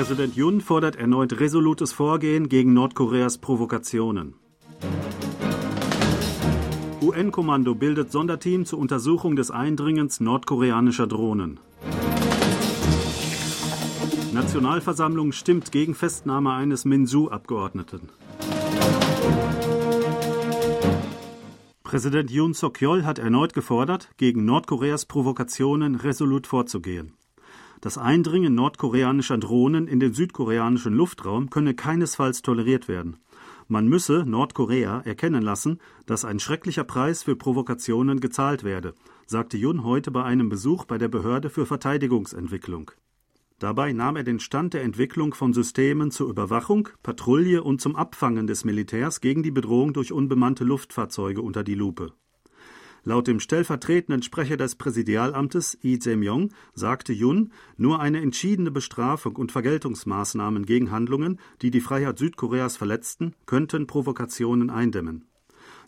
Präsident Jun fordert erneut resolutes Vorgehen gegen Nordkoreas Provokationen. UN-Kommando bildet Sonderteam zur Untersuchung des Eindringens nordkoreanischer Drohnen. Nationalversammlung stimmt gegen Festnahme eines Minsu-Abgeordneten. Präsident Yoon Suk-yeol hat erneut gefordert, gegen Nordkoreas Provokationen resolut vorzugehen. Das Eindringen nordkoreanischer Drohnen in den südkoreanischen Luftraum könne keinesfalls toleriert werden. Man müsse Nordkorea erkennen lassen, dass ein schrecklicher Preis für Provokationen gezahlt werde, sagte Jun heute bei einem Besuch bei der Behörde für Verteidigungsentwicklung. Dabei nahm er den Stand der Entwicklung von Systemen zur Überwachung, Patrouille und zum Abfangen des Militärs gegen die Bedrohung durch unbemannte Luftfahrzeuge unter die Lupe. Laut dem stellvertretenden Sprecher des Präsidialamtes Lee Jae-myung sagte Jun, nur eine entschiedene Bestrafung und Vergeltungsmaßnahmen gegen Handlungen, die die Freiheit Südkoreas verletzten, könnten Provokationen eindämmen.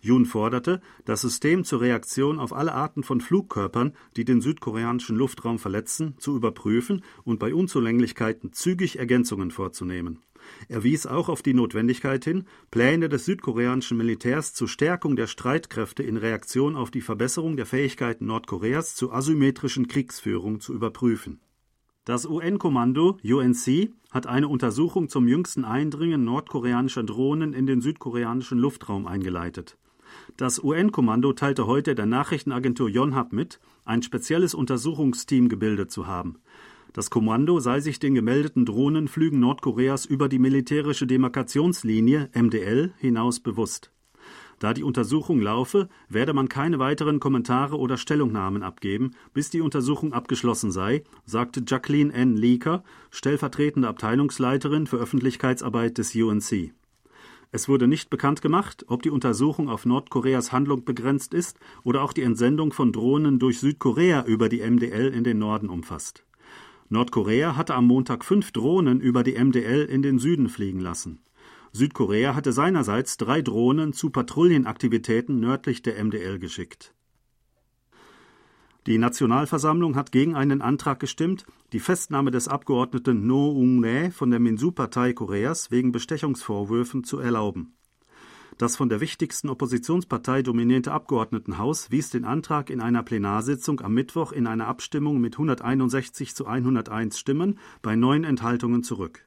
Jun forderte, das System zur Reaktion auf alle Arten von Flugkörpern, die den südkoreanischen Luftraum verletzen, zu überprüfen und bei Unzulänglichkeiten zügig Ergänzungen vorzunehmen. Er wies auch auf die Notwendigkeit hin, Pläne des südkoreanischen Militärs zur Stärkung der Streitkräfte in Reaktion auf die Verbesserung der Fähigkeiten Nordkoreas zur asymmetrischen Kriegsführung zu überprüfen. Das UN-Kommando UNC hat eine Untersuchung zum jüngsten Eindringen nordkoreanischer Drohnen in den südkoreanischen Luftraum eingeleitet. Das UN-Kommando teilte heute der Nachrichtenagentur Yonhap mit, ein spezielles Untersuchungsteam gebildet zu haben. Das Kommando sei sich den gemeldeten Drohnenflügen Nordkoreas über die militärische Demarkationslinie MDL hinaus bewusst. Da die Untersuchung laufe, werde man keine weiteren Kommentare oder Stellungnahmen abgeben, bis die Untersuchung abgeschlossen sei, sagte Jacqueline N. Leaker, stellvertretende Abteilungsleiterin für Öffentlichkeitsarbeit des UNC. Es wurde nicht bekannt gemacht, ob die Untersuchung auf Nordkoreas Handlung begrenzt ist oder auch die Entsendung von Drohnen durch Südkorea über die MDL in den Norden umfasst. Nordkorea hatte am Montag fünf Drohnen über die MDL in den Süden fliegen lassen. Südkorea hatte seinerseits drei Drohnen zu Patrouillenaktivitäten nördlich der MDL geschickt. Die Nationalversammlung hat gegen einen Antrag gestimmt, die Festnahme des Abgeordneten No Ung-rae von der Minsu-Partei Koreas wegen Bestechungsvorwürfen zu erlauben. Das von der wichtigsten Oppositionspartei dominierte Abgeordnetenhaus wies den Antrag in einer Plenarsitzung am Mittwoch in einer Abstimmung mit 161 zu 101 Stimmen bei neun Enthaltungen zurück.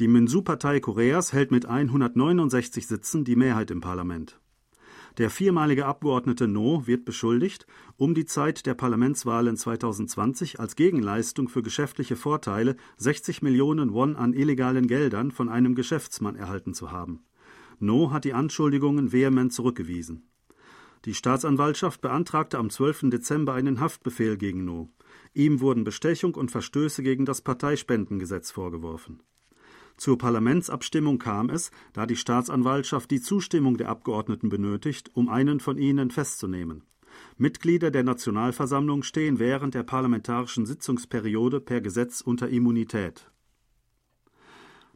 Die Minsu-Partei Koreas hält mit 169 Sitzen die Mehrheit im Parlament. Der viermalige Abgeordnete No wird beschuldigt, um die Zeit der Parlamentswahlen 2020 als Gegenleistung für geschäftliche Vorteile 60 Millionen Won an illegalen Geldern von einem Geschäftsmann erhalten zu haben. No hat die Anschuldigungen vehement zurückgewiesen. Die Staatsanwaltschaft beantragte am 12. Dezember einen Haftbefehl gegen No. Ihm wurden Bestechung und Verstöße gegen das Parteispendengesetz vorgeworfen. Zur Parlamentsabstimmung kam es, da die Staatsanwaltschaft die Zustimmung der Abgeordneten benötigt, um einen von ihnen festzunehmen. Mitglieder der Nationalversammlung stehen während der parlamentarischen Sitzungsperiode per Gesetz unter Immunität.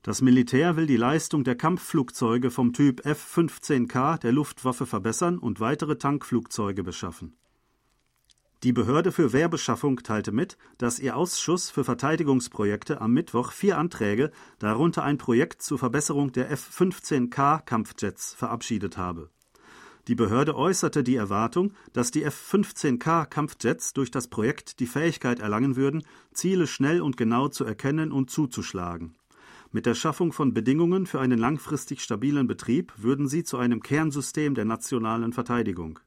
Das Militär will die Leistung der Kampfflugzeuge vom Typ F-15K der Luftwaffe verbessern und weitere Tankflugzeuge beschaffen. Die Behörde für Wehrbeschaffung teilte mit, dass ihr Ausschuss für Verteidigungsprojekte am Mittwoch vier Anträge, darunter ein Projekt zur Verbesserung der F-15K Kampfjets, verabschiedet habe. Die Behörde äußerte die Erwartung, dass die F-15K Kampfjets durch das Projekt die Fähigkeit erlangen würden, Ziele schnell und genau zu erkennen und zuzuschlagen. Mit der Schaffung von Bedingungen für einen langfristig stabilen Betrieb würden sie zu einem Kernsystem der nationalen Verteidigung.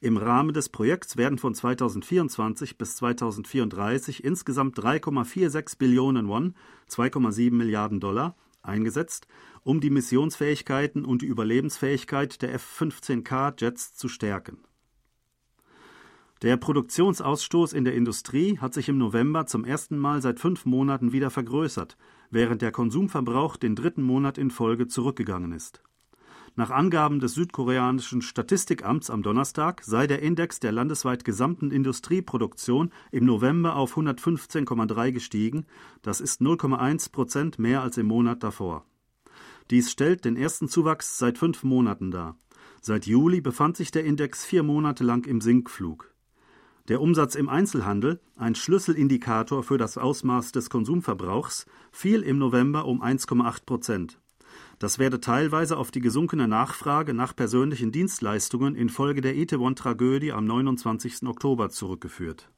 Im Rahmen des Projekts werden von 2024 bis 2034 insgesamt 3,46 Billionen Won, 2,7 Milliarden Dollar, eingesetzt, um die Missionsfähigkeiten und die Überlebensfähigkeit der F-15K-Jets zu stärken. Der Produktionsausstoß in der Industrie hat sich im November zum ersten Mal seit fünf Monaten wieder vergrößert, während der Konsumverbrauch den dritten Monat in Folge zurückgegangen ist. Nach Angaben des südkoreanischen Statistikamts am Donnerstag sei der Index der landesweit gesamten Industrieproduktion im November auf 115,3 gestiegen, das ist 0,1 Prozent mehr als im Monat davor. Dies stellt den ersten Zuwachs seit fünf Monaten dar. Seit Juli befand sich der Index vier Monate lang im Sinkflug. Der Umsatz im Einzelhandel, ein Schlüsselindikator für das Ausmaß des Konsumverbrauchs, fiel im November um 1,8 Prozent. Das werde teilweise auf die gesunkene Nachfrage nach persönlichen Dienstleistungen infolge der Itaewon-Tragödie am 29. Oktober zurückgeführt.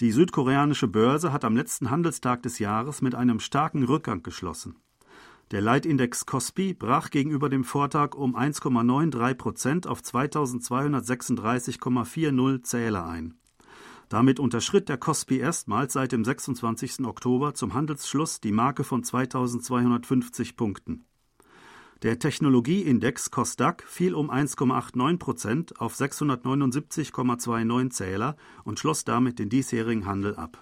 Die südkoreanische Börse hat am letzten Handelstag des Jahres mit einem starken Rückgang geschlossen. Der Leitindex Kospi brach gegenüber dem Vortag um 1,93 Prozent auf 2236,40 Zähler ein. Damit unterschritt der Kospi erstmals seit dem 26. Oktober zum Handelsschluss die Marke von 2250 Punkten. Der Technologieindex Kosdaq fiel um 1,89 Prozent auf 679,29 Zähler und schloss damit den diesjährigen Handel ab.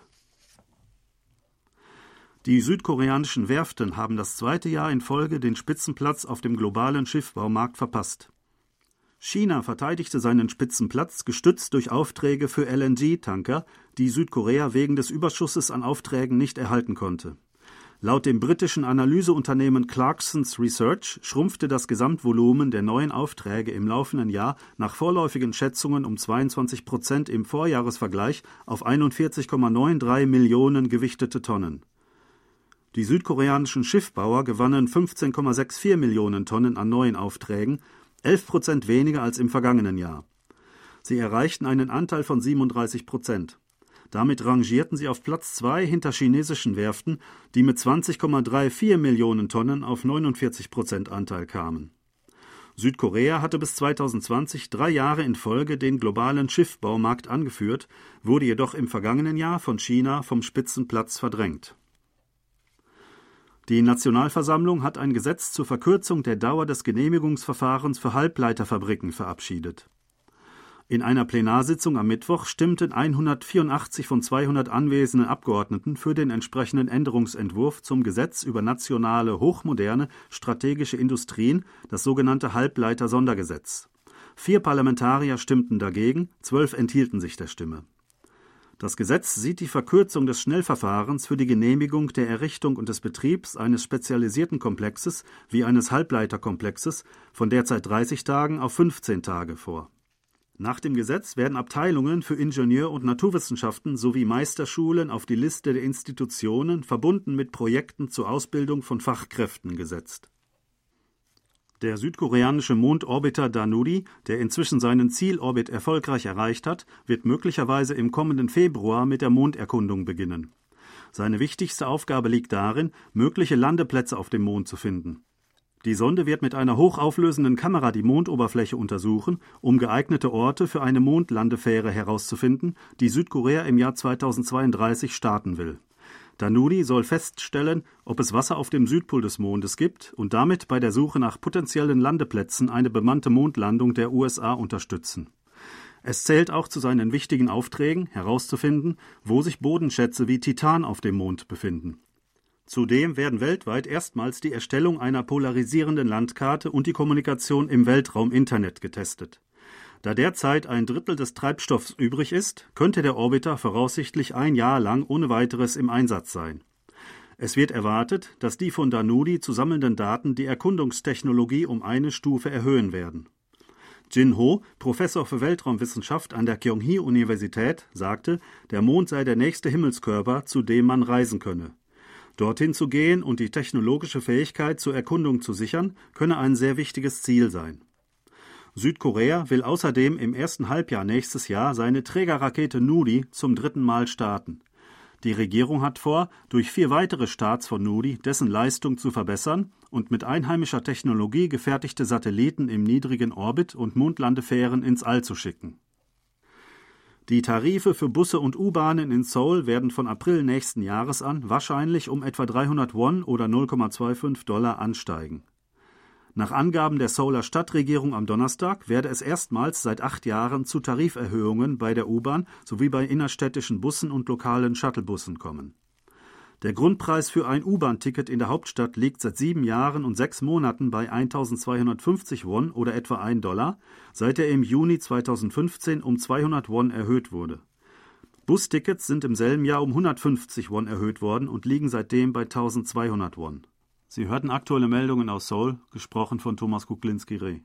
Die südkoreanischen Werften haben das zweite Jahr in Folge den Spitzenplatz auf dem globalen Schiffbaumarkt verpasst. China verteidigte seinen Spitzenplatz, gestützt durch Aufträge für LNG-Tanker, die Südkorea wegen des Überschusses an Aufträgen nicht erhalten konnte. Laut dem britischen Analyseunternehmen Clarksons Research schrumpfte das Gesamtvolumen der neuen Aufträge im laufenden Jahr nach vorläufigen Schätzungen um 22 Prozent im Vorjahresvergleich auf 41,93 Millionen gewichtete Tonnen. Die südkoreanischen Schiffbauer gewannen 15,64 Millionen Tonnen an neuen Aufträgen, 11 Prozent weniger als im vergangenen Jahr. Sie erreichten einen Anteil von 37 Prozent. Damit rangierten sie auf Platz zwei hinter chinesischen Werften, die mit 20,34 Millionen Tonnen auf 49 Prozent Anteil kamen. Südkorea hatte bis 2020 drei Jahre in Folge den globalen Schiffbaumarkt angeführt, wurde jedoch im vergangenen Jahr von China vom Spitzenplatz verdrängt. Die Nationalversammlung hat ein Gesetz zur Verkürzung der Dauer des Genehmigungsverfahrens für Halbleiterfabriken verabschiedet. In einer Plenarsitzung am Mittwoch stimmten 184 von 200 anwesenden Abgeordneten für den entsprechenden Änderungsentwurf zum Gesetz über nationale hochmoderne strategische Industrien, das sogenannte Halbleiter-Sondergesetz. Vier Parlamentarier stimmten dagegen, zwölf enthielten sich der Stimme. Das Gesetz sieht die Verkürzung des Schnellverfahrens für die Genehmigung der Errichtung und des Betriebs eines spezialisierten Komplexes wie eines Halbleiterkomplexes von derzeit 30 Tagen auf 15 Tage vor. Nach dem Gesetz werden Abteilungen für Ingenieur- und Naturwissenschaften sowie Meisterschulen auf die Liste der Institutionen verbunden mit Projekten zur Ausbildung von Fachkräften gesetzt der südkoreanische Mondorbiter Danuri, der inzwischen seinen Zielorbit erfolgreich erreicht hat, wird möglicherweise im kommenden Februar mit der Monderkundung beginnen. Seine wichtigste Aufgabe liegt darin, mögliche Landeplätze auf dem Mond zu finden. Die Sonde wird mit einer hochauflösenden Kamera die Mondoberfläche untersuchen, um geeignete Orte für eine Mondlandefähre herauszufinden, die Südkorea im Jahr 2032 starten will Danuri soll feststellen, ob es Wasser auf dem Südpol des Mondes gibt und damit bei der Suche nach potenziellen Landeplätzen eine bemannte Mondlandung der USA unterstützen. Es zählt auch zu seinen wichtigen Aufträgen, herauszufinden, wo sich Bodenschätze wie Titan auf dem Mond befinden. Zudem werden weltweit erstmals die Erstellung einer polarisierenden Landkarte und die Kommunikation im Weltraum Internet getestet. Da derzeit ein Drittel des Treibstoffs übrig ist, könnte der Orbiter voraussichtlich ein Jahr lang ohne weiteres im Einsatz sein. Es wird erwartet, dass die von Danudi zu sammelnden Daten die Erkundungstechnologie um eine Stufe erhöhen werden. Jin Ho, Professor für Weltraumwissenschaft an der Kyunghee-Universität, sagte, der Mond sei der nächste Himmelskörper, zu dem man reisen könne. Dorthin zu gehen und die technologische Fähigkeit zur Erkundung zu sichern, könne ein sehr wichtiges Ziel sein. Südkorea will außerdem im ersten Halbjahr nächstes Jahr seine Trägerrakete Nuri zum dritten Mal starten. Die Regierung hat vor, durch vier weitere Starts von Nuri dessen Leistung zu verbessern und mit einheimischer Technologie gefertigte Satelliten im niedrigen Orbit und Mondlandefähren ins All zu schicken. Die Tarife für Busse und U-Bahnen in Seoul werden von April nächsten Jahres an wahrscheinlich um etwa 300 Won oder 0,25 Dollar ansteigen. Nach Angaben der Seouler Stadtregierung am Donnerstag werde es erstmals seit acht Jahren zu Tariferhöhungen bei der U-Bahn sowie bei innerstädtischen Bussen und lokalen Shuttlebussen kommen. Der Grundpreis für ein U-Bahn-Ticket in der Hauptstadt liegt seit sieben Jahren und sechs Monaten bei 1250 Won oder etwa 1 Dollar, seit er im Juni 2015 um 200 Won erhöht wurde. Bustickets sind im selben Jahr um 150 Won erhöht worden und liegen seitdem bei 1200 Won. Sie hörten aktuelle Meldungen aus Seoul, gesprochen von Thomas Kuklinski-Reh.